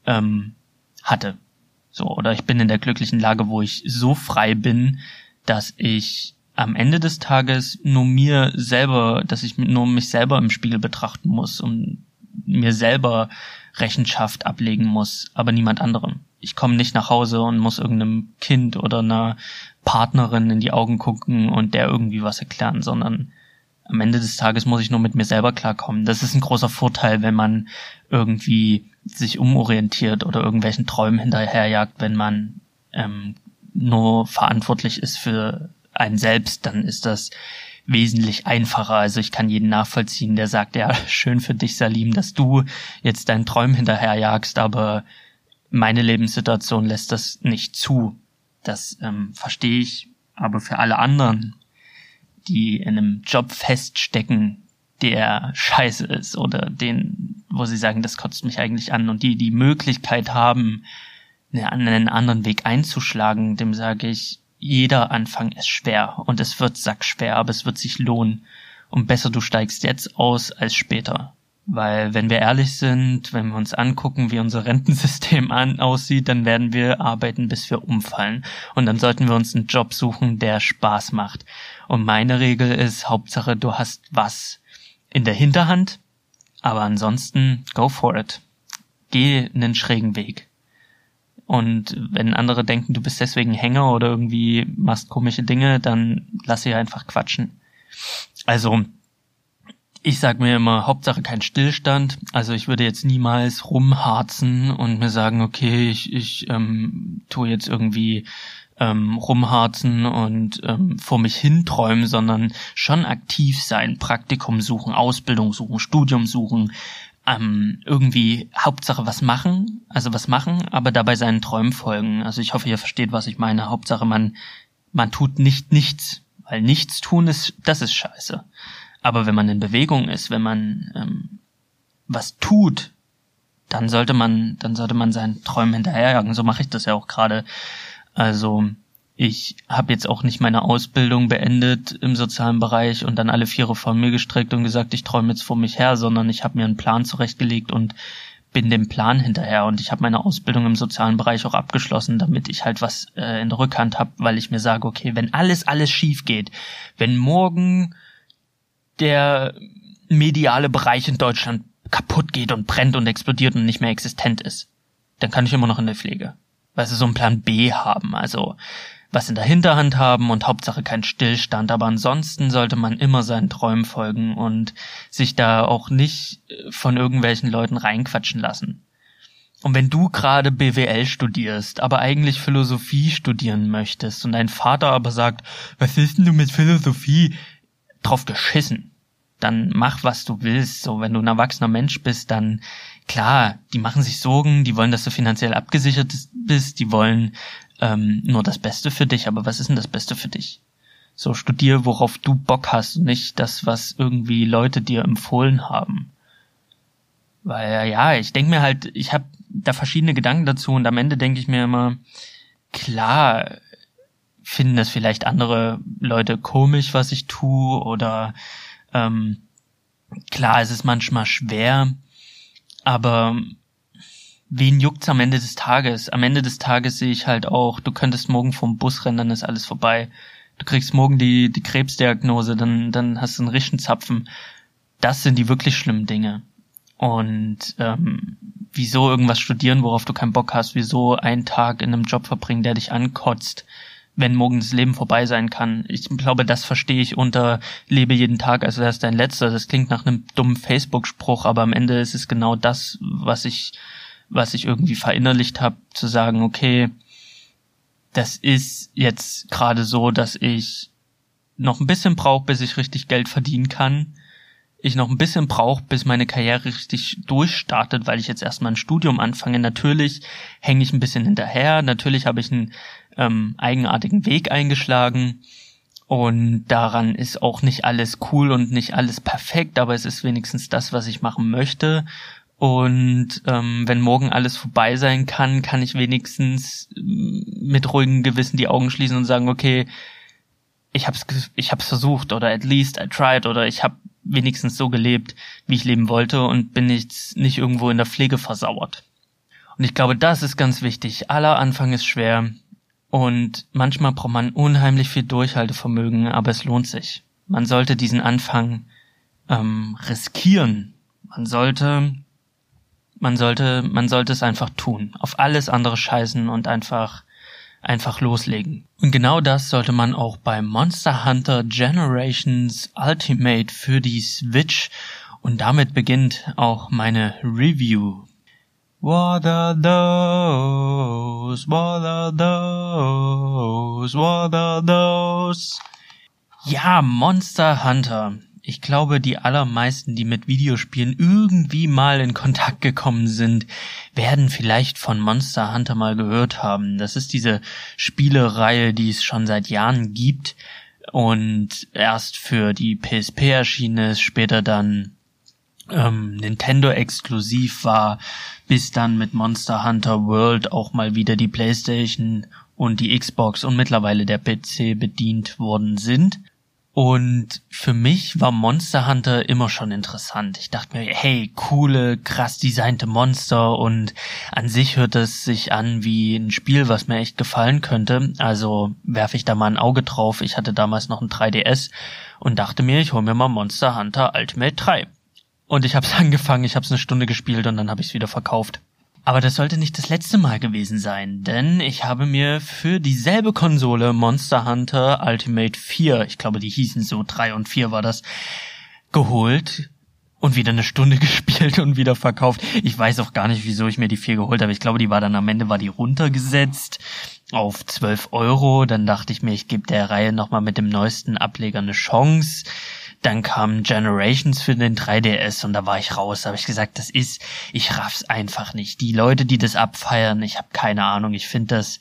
ähm, hatte. So, oder ich bin in der glücklichen Lage, wo ich so frei bin, dass ich am Ende des Tages nur mir selber, dass ich nur mich selber im Spiegel betrachten muss und mir selber Rechenschaft ablegen muss, aber niemand anderem. Ich komme nicht nach Hause und muss irgendeinem Kind oder einer Partnerin in die Augen gucken und der irgendwie was erklären, sondern am Ende des Tages muss ich nur mit mir selber klarkommen. Das ist ein großer Vorteil, wenn man irgendwie sich umorientiert oder irgendwelchen Träumen hinterherjagt, wenn man ähm, nur verantwortlich ist für einen selbst, dann ist das wesentlich einfacher. Also ich kann jeden nachvollziehen, der sagt, ja, schön für dich, Salim, dass du jetzt deinen Träumen hinterherjagst, aber meine Lebenssituation lässt das nicht zu. Das ähm, verstehe ich. Aber für alle anderen, die in einem Job feststecken, der scheiße ist oder den, wo sie sagen, das kotzt mich eigentlich an und die die Möglichkeit haben, einen anderen Weg einzuschlagen, dem sage ich, jeder Anfang ist schwer und es wird sackschwer, aber es wird sich lohnen. Und besser du steigst jetzt aus als später. Weil wenn wir ehrlich sind, wenn wir uns angucken, wie unser Rentensystem an, aussieht, dann werden wir arbeiten, bis wir umfallen. Und dann sollten wir uns einen Job suchen, der Spaß macht. Und meine Regel ist, Hauptsache, du hast was in der Hinterhand, aber ansonsten go for it. Geh einen schrägen Weg. Und wenn andere denken, du bist deswegen Hänger oder irgendwie machst komische Dinge, dann lass sie einfach quatschen. Also, ich sag mir immer, Hauptsache kein Stillstand. Also ich würde jetzt niemals rumharzen und mir sagen, okay, ich, ich ähm, tue jetzt irgendwie ähm, rumharzen und ähm, vor mich hinträumen, sondern schon aktiv sein, Praktikum suchen, Ausbildung suchen, Studium suchen, ähm, irgendwie Hauptsache was machen, also was machen, aber dabei seinen Träumen folgen. Also ich hoffe, ihr versteht, was ich meine. Hauptsache man man tut nicht nichts, weil nichts tun ist, das ist scheiße. Aber wenn man in Bewegung ist, wenn man ähm, was tut, dann sollte man, dann sollte man seinen Träumen hinterherjagen. So mache ich das ja auch gerade. Also ich habe jetzt auch nicht meine Ausbildung beendet im sozialen Bereich und dann alle Viere vor mir gestreckt und gesagt, ich träume jetzt vor mich her, sondern ich habe mir einen Plan zurechtgelegt und bin dem Plan hinterher und ich habe meine Ausbildung im sozialen Bereich auch abgeschlossen, damit ich halt was äh, in der Rückhand habe, weil ich mir sage, okay, wenn alles alles schief geht, wenn morgen der mediale Bereich in Deutschland kaputt geht und brennt und explodiert und nicht mehr existent ist, dann kann ich immer noch in der Pflege. Weil sie so einen Plan B haben, also was in der Hinterhand haben und Hauptsache kein Stillstand, aber ansonsten sollte man immer seinen Träumen folgen und sich da auch nicht äh, von irgendwelchen Leuten reinquatschen lassen. Und wenn du gerade BWL studierst, aber eigentlich Philosophie studieren möchtest und dein Vater aber sagt, was ist denn du mit Philosophie? drauf geschissen. Dann mach, was du willst. So, wenn du ein erwachsener Mensch bist, dann klar, die machen sich Sorgen, die wollen, dass du finanziell abgesichert bist, die wollen ähm, nur das Beste für dich. Aber was ist denn das Beste für dich? So, studier, worauf du Bock hast nicht das, was irgendwie Leute dir empfohlen haben. Weil ja, ich denke mir halt, ich habe da verschiedene Gedanken dazu und am Ende denke ich mir immer, klar, finden das vielleicht andere Leute komisch, was ich tue, oder ähm, klar, es ist manchmal schwer, aber wen juckt's am Ende des Tages? Am Ende des Tages sehe ich halt auch, du könntest morgen vom Bus rennen, dann ist alles vorbei. Du kriegst morgen die, die Krebsdiagnose, dann, dann hast du einen Richtenzapfen. Das sind die wirklich schlimmen Dinge. Und ähm, wieso irgendwas studieren, worauf du keinen Bock hast, wieso einen Tag in einem Job verbringen, der dich ankotzt, wenn morgen das Leben vorbei sein kann. Ich glaube, das verstehe ich unter lebe jeden Tag, als wäre es dein letzter. Das klingt nach einem dummen Facebook-Spruch, aber am Ende ist es genau das, was ich, was ich irgendwie verinnerlicht habe, zu sagen, okay, das ist jetzt gerade so, dass ich noch ein bisschen brauche, bis ich richtig Geld verdienen kann. ich noch ein bisschen brauche, bis meine Karriere richtig durchstartet, weil ich jetzt erstmal ein Studium anfange. Natürlich hänge ich ein bisschen hinterher, natürlich habe ich einen ähm, eigenartigen Weg eingeschlagen und daran ist auch nicht alles cool und nicht alles perfekt, aber es ist wenigstens das, was ich machen möchte. Und ähm, wenn morgen alles vorbei sein kann, kann ich wenigstens mm, mit ruhigem Gewissen die Augen schließen und sagen, okay, ich hab's, ich hab's versucht oder at least I tried oder ich habe wenigstens so gelebt, wie ich leben wollte und bin jetzt nicht irgendwo in der Pflege versauert. Und ich glaube, das ist ganz wichtig. Aller Anfang ist schwer und manchmal braucht man unheimlich viel Durchhaltevermögen, aber es lohnt sich. Man sollte diesen Anfang ähm, riskieren. Man sollte, man sollte, man sollte es einfach tun. Auf alles andere scheißen und einfach einfach loslegen. Und genau das sollte man auch bei Monster Hunter Generations Ultimate für die Switch und damit beginnt auch meine Review. What are those? What are those? What are those? Ja, Monster Hunter ich glaube, die allermeisten, die mit Videospielen irgendwie mal in Kontakt gekommen sind, werden vielleicht von Monster Hunter mal gehört haben. Das ist diese Spielereihe, die es schon seit Jahren gibt und erst für die PSP erschienen ist, später dann ähm, Nintendo exklusiv war, bis dann mit Monster Hunter World auch mal wieder die PlayStation und die Xbox und mittlerweile der PC bedient worden sind. Und für mich war Monster Hunter immer schon interessant. Ich dachte mir, hey, coole, krass designte Monster und an sich hört es sich an wie ein Spiel, was mir echt gefallen könnte. Also werfe ich da mal ein Auge drauf. Ich hatte damals noch ein 3DS und dachte mir, ich hole mir mal Monster Hunter Ultimate 3. Und ich habe es angefangen, ich habe es eine Stunde gespielt und dann habe ich es wieder verkauft. Aber das sollte nicht das letzte Mal gewesen sein, denn ich habe mir für dieselbe Konsole Monster Hunter Ultimate 4, ich glaube, die hießen so 3 und 4 war das, geholt und wieder eine Stunde gespielt und wieder verkauft. Ich weiß auch gar nicht, wieso ich mir die 4 geholt habe. Ich glaube, die war dann am Ende war die runtergesetzt auf 12 Euro. Dann dachte ich mir, ich gebe der Reihe nochmal mit dem neuesten Ableger eine Chance. Dann kam Generations für den 3DS und da war ich raus. Da habe ich gesagt, das ist, ich raff's einfach nicht. Die Leute, die das abfeiern, ich habe keine Ahnung. Ich finde das,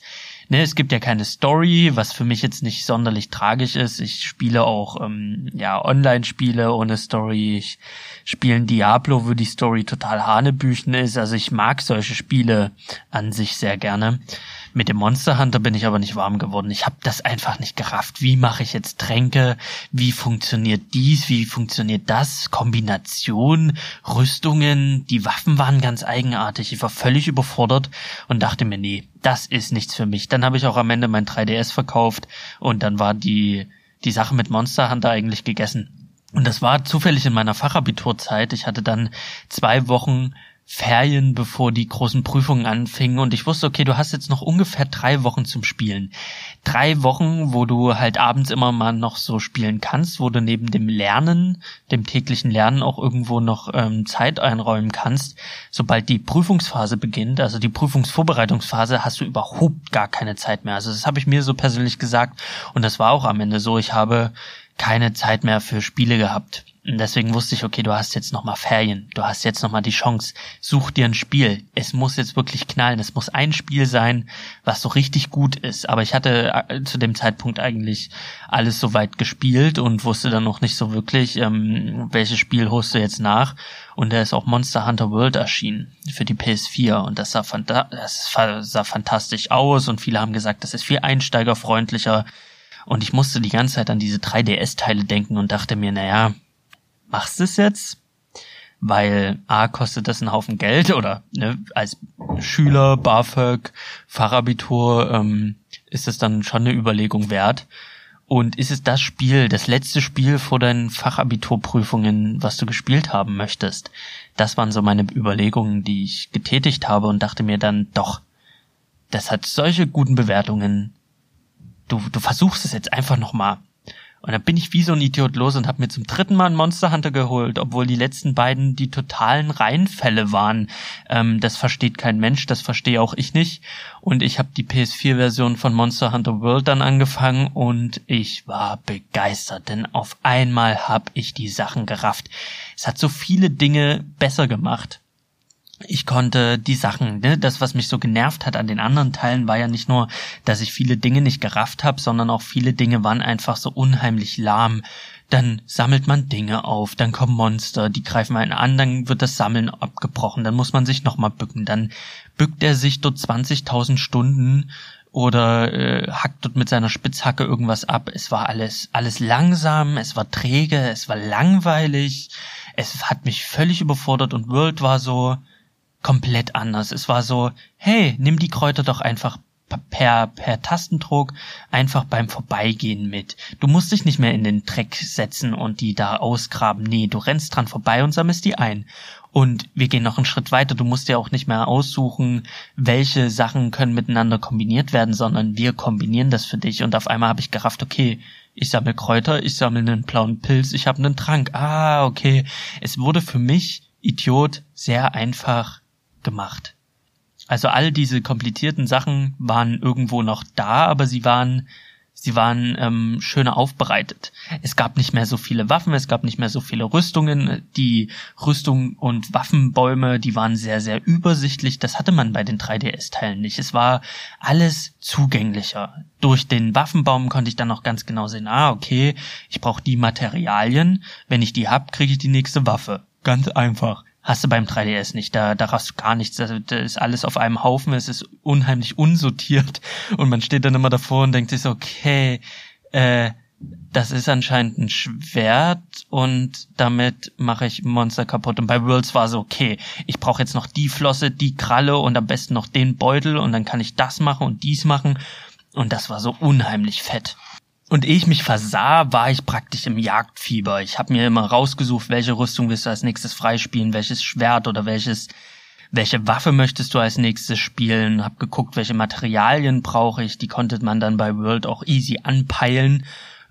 ne, es gibt ja keine Story, was für mich jetzt nicht sonderlich tragisch ist. Ich spiele auch ähm, ja Online-Spiele ohne Story. Ich spiele ein Diablo, wo die Story total hanebüchen ist. Also ich mag solche Spiele an sich sehr gerne. Mit dem Monster Hunter bin ich aber nicht warm geworden. Ich habe das einfach nicht gerafft. Wie mache ich jetzt Tränke? Wie funktioniert dies? Wie funktioniert das? Kombination, Rüstungen, die Waffen waren ganz eigenartig. Ich war völlig überfordert und dachte mir, nee, das ist nichts für mich. Dann habe ich auch am Ende mein 3DS verkauft und dann war die die Sache mit Monster Hunter eigentlich gegessen. Und das war zufällig in meiner Fachabiturzeit. Ich hatte dann zwei Wochen Ferien, bevor die großen Prüfungen anfingen und ich wusste, okay, du hast jetzt noch ungefähr drei Wochen zum Spielen. Drei Wochen, wo du halt abends immer mal noch so spielen kannst, wo du neben dem Lernen, dem täglichen Lernen auch irgendwo noch ähm, Zeit einräumen kannst. Sobald die Prüfungsphase beginnt, also die Prüfungsvorbereitungsphase, hast du überhaupt gar keine Zeit mehr. Also das habe ich mir so persönlich gesagt und das war auch am Ende so. Ich habe keine Zeit mehr für Spiele gehabt. Deswegen wusste ich, okay, du hast jetzt nochmal Ferien, du hast jetzt nochmal die Chance, such dir ein Spiel. Es muss jetzt wirklich knallen, es muss ein Spiel sein, was so richtig gut ist. Aber ich hatte äh, zu dem Zeitpunkt eigentlich alles soweit gespielt und wusste dann noch nicht so wirklich, ähm, welches Spiel holst du jetzt nach. Und da ist auch Monster Hunter World erschienen für die PS4 und das sah, das sah fantastisch aus und viele haben gesagt, das ist viel einsteigerfreundlicher. Und ich musste die ganze Zeit an diese 3DS-Teile denken und dachte mir, naja, machst du es jetzt? Weil A kostet das einen Haufen Geld oder ne, als Schüler, BAföG, Fachabitur ähm, ist es dann schon eine Überlegung wert. Und ist es das Spiel, das letzte Spiel vor deinen Fachabiturprüfungen, was du gespielt haben möchtest? Das waren so meine Überlegungen, die ich getätigt habe und dachte mir dann, doch, das hat solche guten Bewertungen. Du, du versuchst es jetzt einfach nochmal. Und dann bin ich wie so ein Idiot los und habe mir zum dritten Mal einen Monster Hunter geholt, obwohl die letzten beiden die totalen Reihenfälle waren. Ähm, das versteht kein Mensch, das verstehe auch ich nicht. Und ich habe die PS4-Version von Monster Hunter World dann angefangen und ich war begeistert, denn auf einmal habe ich die Sachen gerafft. Es hat so viele Dinge besser gemacht ich konnte die Sachen, ne, das, was mich so genervt hat an den anderen Teilen, war ja nicht nur, dass ich viele Dinge nicht gerafft habe, sondern auch viele Dinge waren einfach so unheimlich lahm. Dann sammelt man Dinge auf, dann kommen Monster, die greifen einen an, dann wird das Sammeln abgebrochen, dann muss man sich nochmal bücken, dann bückt er sich dort 20.000 Stunden oder äh, hackt dort mit seiner Spitzhacke irgendwas ab. Es war alles, alles langsam, es war träge, es war langweilig, es hat mich völlig überfordert und World war so, komplett anders. Es war so, hey, nimm die Kräuter doch einfach per, per Tastendruck einfach beim Vorbeigehen mit. Du musst dich nicht mehr in den Dreck setzen und die da ausgraben. Nee, du rennst dran vorbei und sammelst die ein. Und wir gehen noch einen Schritt weiter. Du musst dir auch nicht mehr aussuchen, welche Sachen können miteinander kombiniert werden, sondern wir kombinieren das für dich. Und auf einmal habe ich gerafft, okay, ich sammle Kräuter, ich sammle einen blauen Pilz, ich habe einen Trank. Ah, okay. Es wurde für mich, Idiot, sehr einfach gemacht. Also all diese komplizierten Sachen waren irgendwo noch da, aber sie waren sie waren ähm, schöner aufbereitet. Es gab nicht mehr so viele Waffen, es gab nicht mehr so viele Rüstungen. Die Rüstung und Waffenbäume, die waren sehr, sehr übersichtlich. Das hatte man bei den 3DS-Teilen nicht. Es war alles zugänglicher. Durch den Waffenbaum konnte ich dann auch ganz genau sehen, ah, okay, ich brauche die Materialien. Wenn ich die hab, kriege ich die nächste Waffe. Ganz einfach. Hast du beim 3DS nicht. Da, da hast du gar nichts. Da, da ist alles auf einem Haufen. Es ist unheimlich unsortiert. Und man steht dann immer davor und denkt sich so, okay, äh, das ist anscheinend ein Schwert und damit mache ich Monster kaputt. Und bei Worlds war so, okay, ich brauche jetzt noch die Flosse, die Kralle und am besten noch den Beutel und dann kann ich das machen und dies machen. Und das war so unheimlich fett. Und ehe ich mich versah, war ich praktisch im Jagdfieber. Ich habe mir immer rausgesucht, welche Rüstung willst du als nächstes freispielen, welches Schwert oder welches welche Waffe möchtest du als nächstes spielen, hab geguckt, welche Materialien brauche ich, die konnte man dann bei World auch easy anpeilen.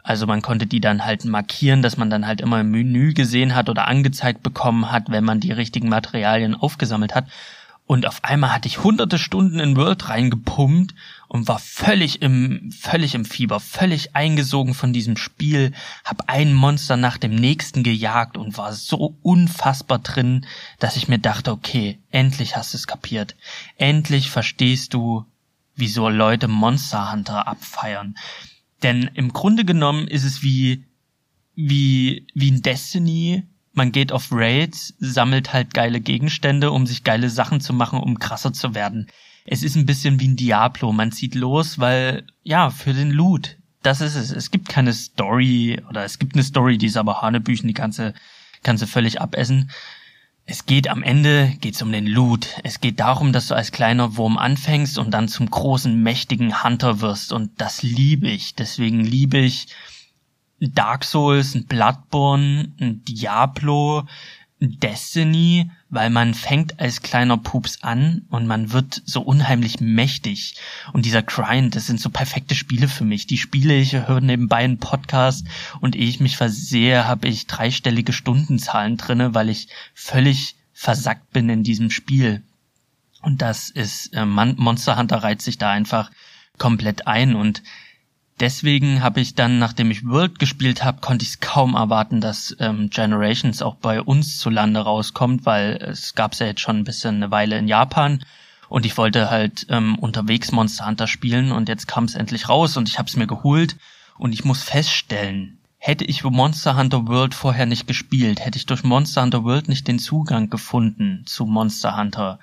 Also man konnte die dann halt markieren, dass man dann halt immer im Menü gesehen hat oder angezeigt bekommen hat, wenn man die richtigen Materialien aufgesammelt hat. Und auf einmal hatte ich hunderte Stunden in World reingepumpt und war völlig im, völlig im Fieber, völlig eingesogen von diesem Spiel, hab ein Monster nach dem nächsten gejagt und war so unfassbar drin, dass ich mir dachte, okay, endlich hast du es kapiert. Endlich verstehst du, wieso Leute Monster Hunter abfeiern. Denn im Grunde genommen ist es wie, wie, wie ein Destiny, man geht auf Raids, sammelt halt geile Gegenstände, um sich geile Sachen zu machen, um krasser zu werden. Es ist ein bisschen wie ein Diablo. Man zieht los, weil, ja, für den Loot. Das ist es. Es gibt keine Story, oder es gibt eine Story, die ist aber Hanebüchen, die kannst du, kannst du völlig abessen. Es geht am Ende, geht's um den Loot. Es geht darum, dass du als kleiner Wurm anfängst und dann zum großen, mächtigen Hunter wirst. Und das liebe ich. Deswegen liebe ich Dark Souls, ein Bloodborne, ein Diablo, Destiny, weil man fängt als kleiner Pups an und man wird so unheimlich mächtig. Und dieser Grind, das sind so perfekte Spiele für mich. Die spiele ich, höre nebenbei einen Podcast und ehe ich mich versehe, habe ich dreistellige Stundenzahlen drinne, weil ich völlig versackt bin in diesem Spiel. Und das ist, äh, Monster Hunter reizt sich da einfach komplett ein und deswegen habe ich dann, nachdem ich World gespielt habe, konnte ich es kaum erwarten, dass ähm, Generations auch bei uns zu Lande rauskommt, weil es gab's ja jetzt schon ein bisschen eine Weile in Japan. Und ich wollte halt ähm, unterwegs Monster Hunter spielen und jetzt kam es endlich raus und ich habe es mir geholt. Und ich muss feststellen, hätte ich Monster Hunter World vorher nicht gespielt, hätte ich durch Monster Hunter World nicht den Zugang gefunden zu Monster Hunter,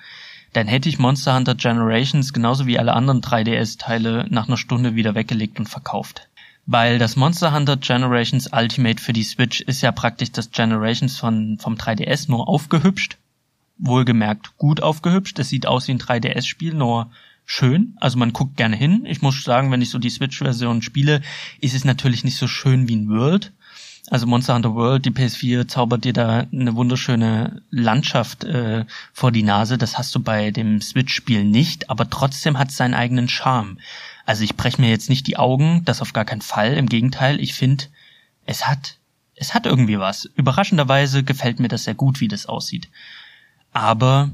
dann hätte ich Monster Hunter Generations genauso wie alle anderen 3DS-Teile nach einer Stunde wieder weggelegt und verkauft. Weil das Monster Hunter Generations Ultimate für die Switch ist ja praktisch das Generations von, vom 3DS nur aufgehübscht. Wohlgemerkt gut aufgehübscht. Es sieht aus wie ein 3DS-Spiel, nur schön. Also man guckt gerne hin. Ich muss sagen, wenn ich so die Switch-Version spiele, ist es natürlich nicht so schön wie ein World. Also Monster Hunter World, die PS4 zaubert dir da eine wunderschöne Landschaft äh, vor die Nase. Das hast du bei dem Switch-Spiel nicht, aber trotzdem hat es seinen eigenen Charme. Also ich breche mir jetzt nicht die Augen, das auf gar keinen Fall. Im Gegenteil, ich finde, es hat, es hat irgendwie was. Überraschenderweise gefällt mir das sehr gut, wie das aussieht. Aber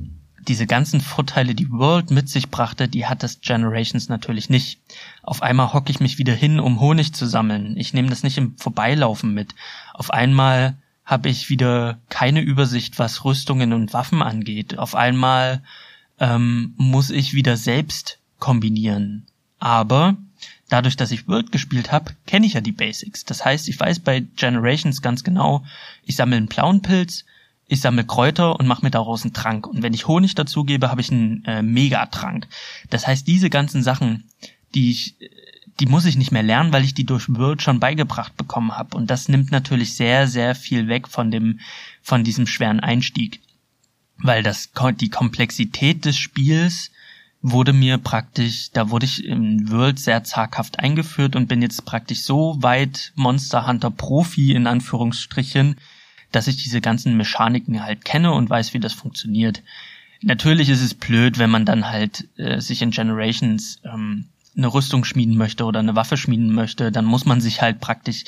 diese ganzen Vorteile, die World mit sich brachte, die hat das Generations natürlich nicht. Auf einmal hocke ich mich wieder hin, um Honig zu sammeln. Ich nehme das nicht im Vorbeilaufen mit. Auf einmal habe ich wieder keine Übersicht, was Rüstungen und Waffen angeht. Auf einmal ähm, muss ich wieder selbst kombinieren. Aber dadurch, dass ich World gespielt habe, kenne ich ja die Basics. Das heißt, ich weiß bei Generations ganz genau, ich sammle einen blauen Pilz, ich sammle Kräuter und mache mir daraus einen Trank. Und wenn ich Honig dazugebe, habe ich einen äh, Megatrank. Das heißt, diese ganzen Sachen, die ich, die muss ich nicht mehr lernen, weil ich die durch World schon beigebracht bekommen habe. Und das nimmt natürlich sehr, sehr viel weg von dem, von diesem schweren Einstieg. Weil das, die Komplexität des Spiels wurde mir praktisch, da wurde ich im World sehr zaghaft eingeführt und bin jetzt praktisch so weit Monster Hunter Profi in Anführungsstrichen, dass ich diese ganzen Mechaniken halt kenne und weiß, wie das funktioniert. Natürlich ist es blöd, wenn man dann halt äh, sich in Generations ähm, eine Rüstung schmieden möchte oder eine Waffe schmieden möchte, dann muss man sich halt praktisch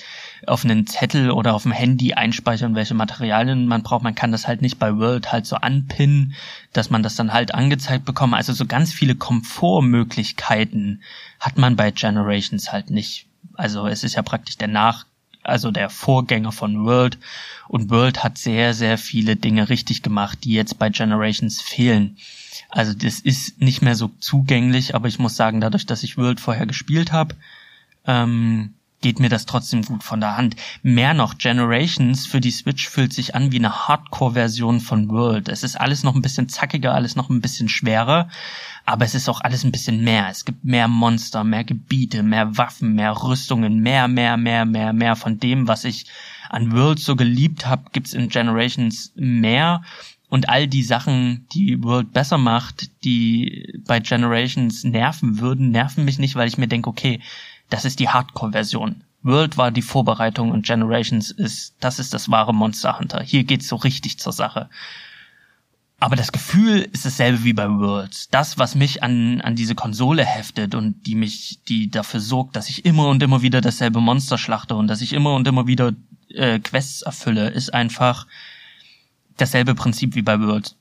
auf einen Zettel oder auf dem Handy einspeichern, welche Materialien man braucht. Man kann das halt nicht bei World halt so anpinnen, dass man das dann halt angezeigt bekommt. Also so ganz viele Komfortmöglichkeiten hat man bei Generations halt nicht. Also es ist ja praktisch der Nach also der Vorgänger von World. Und World hat sehr, sehr viele Dinge richtig gemacht, die jetzt bei Generations fehlen. Also das ist nicht mehr so zugänglich, aber ich muss sagen, dadurch, dass ich World vorher gespielt habe, ähm, geht mir das trotzdem gut von der Hand. Mehr noch, Generations für die Switch fühlt sich an wie eine Hardcore-Version von World. Es ist alles noch ein bisschen zackiger, alles noch ein bisschen schwerer, aber es ist auch alles ein bisschen mehr. Es gibt mehr Monster, mehr Gebiete, mehr Waffen, mehr Rüstungen, mehr, mehr, mehr, mehr, mehr von dem, was ich an World so geliebt habe, gibt's in Generations mehr. Und all die Sachen, die World besser macht, die bei Generations nerven würden, nerven mich nicht, weil ich mir denke, okay, das ist die Hardcore-Version. World war die Vorbereitung und Generations ist, das ist das wahre Monster Hunter. Hier geht's so richtig zur Sache. Aber das Gefühl ist dasselbe wie bei Worlds. Das, was mich an, an diese Konsole heftet und die mich, die dafür sorgt, dass ich immer und immer wieder dasselbe Monster schlachte und dass ich immer und immer wieder äh, Quests erfülle, ist einfach dasselbe Prinzip wie bei Worlds.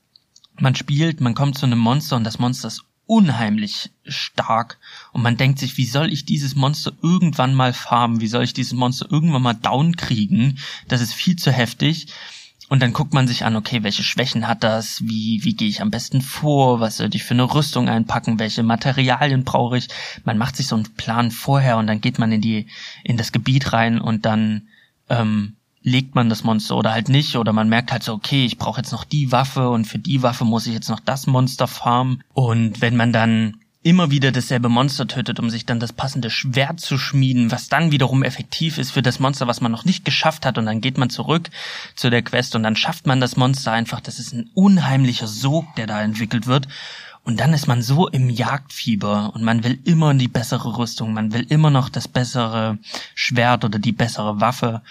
Man spielt, man kommt zu einem Monster und das Monster ist unheimlich stark und man denkt sich, wie soll ich dieses Monster irgendwann mal farmen? Wie soll ich dieses Monster irgendwann mal down kriegen? Das ist viel zu heftig. Und dann guckt man sich an, okay, welche Schwächen hat das? Wie, wie gehe ich am besten vor? Was sollte ich für eine Rüstung einpacken? Welche Materialien brauche ich? Man macht sich so einen Plan vorher und dann geht man in die, in das Gebiet rein und dann, ähm, legt man das Monster oder halt nicht oder man merkt halt so, okay, ich brauche jetzt noch die Waffe und für die Waffe muss ich jetzt noch das Monster farmen und wenn man dann immer wieder dasselbe Monster tötet, um sich dann das passende Schwert zu schmieden, was dann wiederum effektiv ist für das Monster, was man noch nicht geschafft hat. Und dann geht man zurück zu der Quest und dann schafft man das Monster einfach. Das ist ein unheimlicher Sog, der da entwickelt wird. Und dann ist man so im Jagdfieber und man will immer die bessere Rüstung, man will immer noch das bessere Schwert oder die bessere Waffe.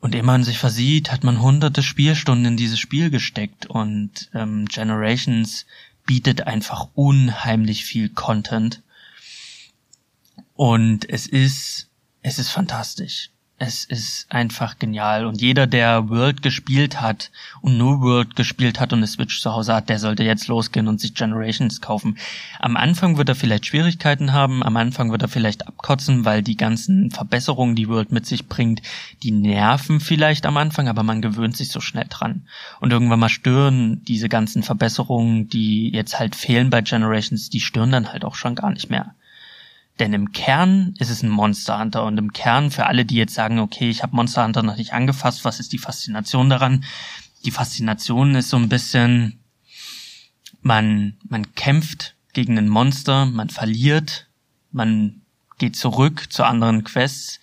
Und ehe man sich versieht, hat man hunderte Spielstunden in dieses Spiel gesteckt und ähm, Generations bietet einfach unheimlich viel Content. Und es ist, es ist fantastisch. Es ist einfach genial. Und jeder, der World gespielt hat und nur World gespielt hat und eine Switch zu Hause hat, der sollte jetzt losgehen und sich Generations kaufen. Am Anfang wird er vielleicht Schwierigkeiten haben, am Anfang wird er vielleicht abkotzen, weil die ganzen Verbesserungen, die World mit sich bringt, die nerven vielleicht am Anfang, aber man gewöhnt sich so schnell dran. Und irgendwann mal stören diese ganzen Verbesserungen, die jetzt halt fehlen bei Generations, die stören dann halt auch schon gar nicht mehr. Denn im Kern ist es ein Monster Hunter und im Kern für alle, die jetzt sagen, okay, ich habe Monster Hunter noch nicht angefasst, was ist die Faszination daran? Die Faszination ist so ein bisschen, man, man kämpft gegen ein Monster, man verliert, man geht zurück zu anderen Quests,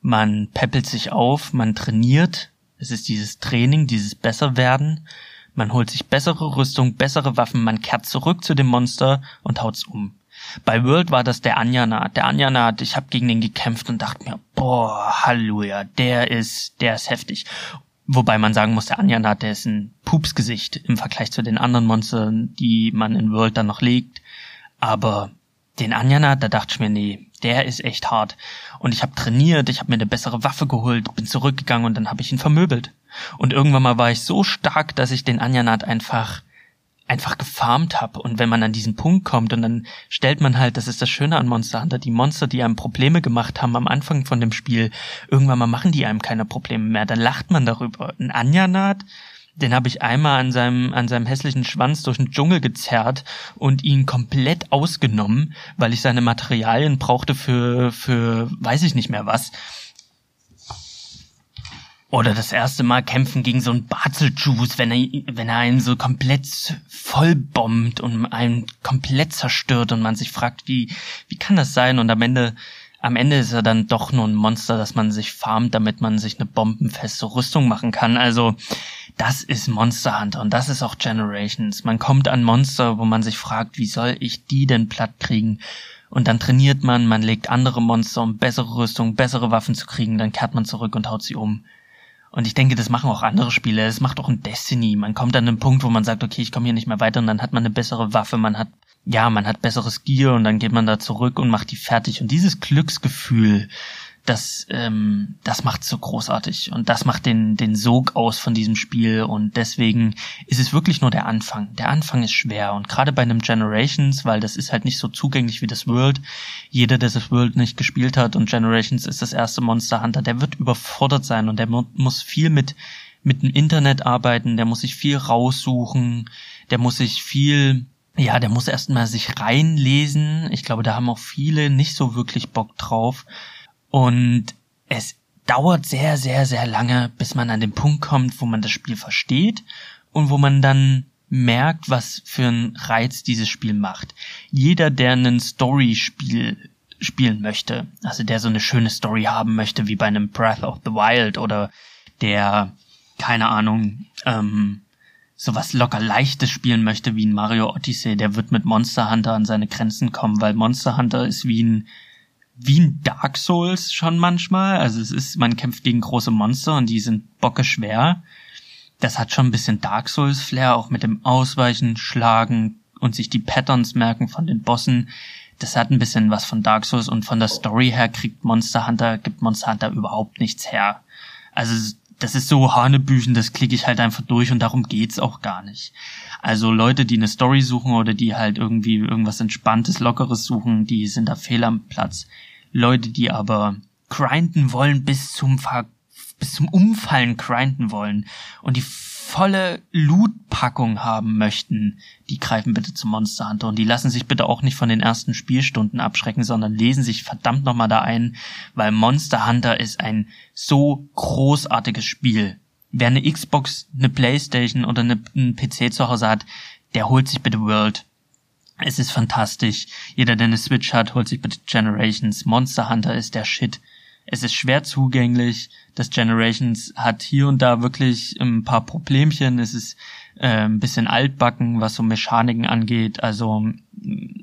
man peppelt sich auf, man trainiert. Es ist dieses Training, dieses Besserwerden. Man holt sich bessere Rüstung, bessere Waffen, man kehrt zurück zu dem Monster und haut's um. Bei World war das der Anjanat. Der Anjanat, ich habe gegen den gekämpft und dachte mir, boah, Halleluja, der ist, der ist heftig. Wobei man sagen muss, der Anjanat, der ist ein Pupsgesicht im Vergleich zu den anderen Monstern, die man in World dann noch legt. Aber den Anjanat, da dachte ich mir, nee, der ist echt hart. Und ich habe trainiert, ich habe mir eine bessere Waffe geholt, bin zurückgegangen und dann habe ich ihn vermöbelt. Und irgendwann mal war ich so stark, dass ich den Anjanat einfach einfach gefarmt habe. Und wenn man an diesen Punkt kommt und dann stellt man halt, das ist das Schöne an Monster Hunter, die Monster, die einem Probleme gemacht haben am Anfang von dem Spiel, irgendwann mal machen die einem keine Probleme mehr. Dann lacht man darüber. Ein Anjanat, den habe ich einmal an seinem, an seinem hässlichen Schwanz durch den Dschungel gezerrt und ihn komplett ausgenommen, weil ich seine Materialien brauchte für, für weiß ich nicht mehr was. Oder das erste Mal kämpfen gegen so einen Barzeljuice, wenn er, wenn er einen so komplett vollbombt und einen komplett zerstört und man sich fragt, wie, wie kann das sein? Und am Ende, am Ende ist er dann doch nur ein Monster, dass man sich farmt, damit man sich eine bombenfeste Rüstung machen kann. Also, das ist Monster Hunter und das ist auch Generations. Man kommt an Monster, wo man sich fragt, wie soll ich die denn platt kriegen? Und dann trainiert man, man legt andere Monster, um bessere Rüstung, bessere Waffen zu kriegen, dann kehrt man zurück und haut sie um. Und ich denke, das machen auch andere Spiele. Das macht auch ein Destiny. Man kommt an einen Punkt, wo man sagt, okay, ich komme hier nicht mehr weiter und dann hat man eine bessere Waffe, man hat, ja, man hat besseres Gear und dann geht man da zurück und macht die fertig. Und dieses Glücksgefühl, das, ähm, das macht so großartig und das macht den, den Sog aus von diesem Spiel und deswegen ist es wirklich nur der Anfang. Der Anfang ist schwer und gerade bei einem Generations, weil das ist halt nicht so zugänglich wie das World. Jeder, der das World nicht gespielt hat und Generations ist das erste Monster Hunter, der wird überfordert sein und der muss viel mit mit dem Internet arbeiten, der muss sich viel raussuchen, der muss sich viel ja, der muss erstmal sich reinlesen. Ich glaube, da haben auch viele nicht so wirklich Bock drauf. Und es dauert sehr, sehr, sehr lange, bis man an den Punkt kommt, wo man das Spiel versteht und wo man dann merkt, was für einen Reiz dieses Spiel macht. Jeder, der ein Story-Spiel spielen möchte, also der so eine schöne Story haben möchte, wie bei einem Breath of the Wild oder der, keine Ahnung, ähm, sowas locker leichtes spielen möchte wie ein Mario Odyssey, der wird mit Monster Hunter an seine Grenzen kommen, weil Monster Hunter ist wie ein wie ein Dark Souls schon manchmal. Also es ist, man kämpft gegen große Monster und die sind bocke schwer. Das hat schon ein bisschen Dark Souls Flair, auch mit dem Ausweichen, Schlagen und sich die Patterns merken von den Bossen. Das hat ein bisschen was von Dark Souls und von der Story her kriegt Monster Hunter, gibt Monster Hunter überhaupt nichts her. Also das ist so Hanebüchen, das klicke ich halt einfach durch und darum geht's auch gar nicht. Also Leute, die eine Story suchen oder die halt irgendwie irgendwas Entspanntes, Lockeres suchen, die sind da fehl am Platz. Leute, die aber grinden wollen bis zum Ver bis zum Umfallen grinden wollen und die volle Loot-Packung haben möchten, die greifen bitte zum Monster Hunter und die lassen sich bitte auch nicht von den ersten Spielstunden abschrecken, sondern lesen sich verdammt nochmal da ein, weil Monster Hunter ist ein so großartiges Spiel. Wer eine Xbox, eine Playstation oder eine, einen PC zu Hause hat, der holt sich bitte World. Es ist fantastisch. Jeder, der eine Switch hat, holt sich bitte Generations. Monster Hunter ist der Shit. Es ist schwer zugänglich. Das Generations hat hier und da wirklich ein paar Problemchen. Es ist äh, ein bisschen altbacken, was so Mechaniken angeht. Also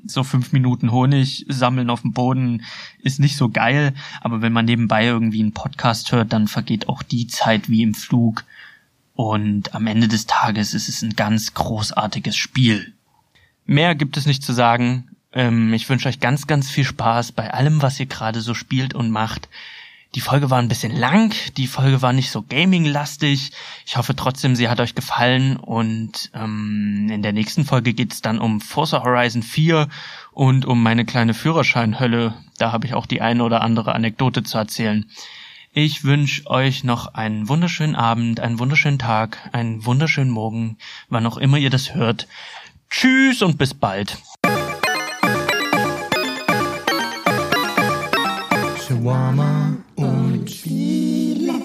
so fünf Minuten Honig sammeln auf dem Boden ist nicht so geil. Aber wenn man nebenbei irgendwie einen Podcast hört, dann vergeht auch die Zeit wie im Flug. Und am Ende des Tages ist es ein ganz großartiges Spiel. Mehr gibt es nicht zu sagen. Ähm, ich wünsche euch ganz, ganz viel Spaß bei allem, was ihr gerade so spielt und macht. Die Folge war ein bisschen lang, die Folge war nicht so gaming-lastig. Ich hoffe trotzdem, sie hat euch gefallen und ähm, in der nächsten Folge geht es dann um Forza Horizon 4 und um meine kleine Führerscheinhölle. Da habe ich auch die eine oder andere Anekdote zu erzählen. Ich wünsche euch noch einen wunderschönen Abend, einen wunderschönen Tag, einen wunderschönen Morgen, wann auch immer ihr das hört. Tschüss und bis bald. Tawama und viele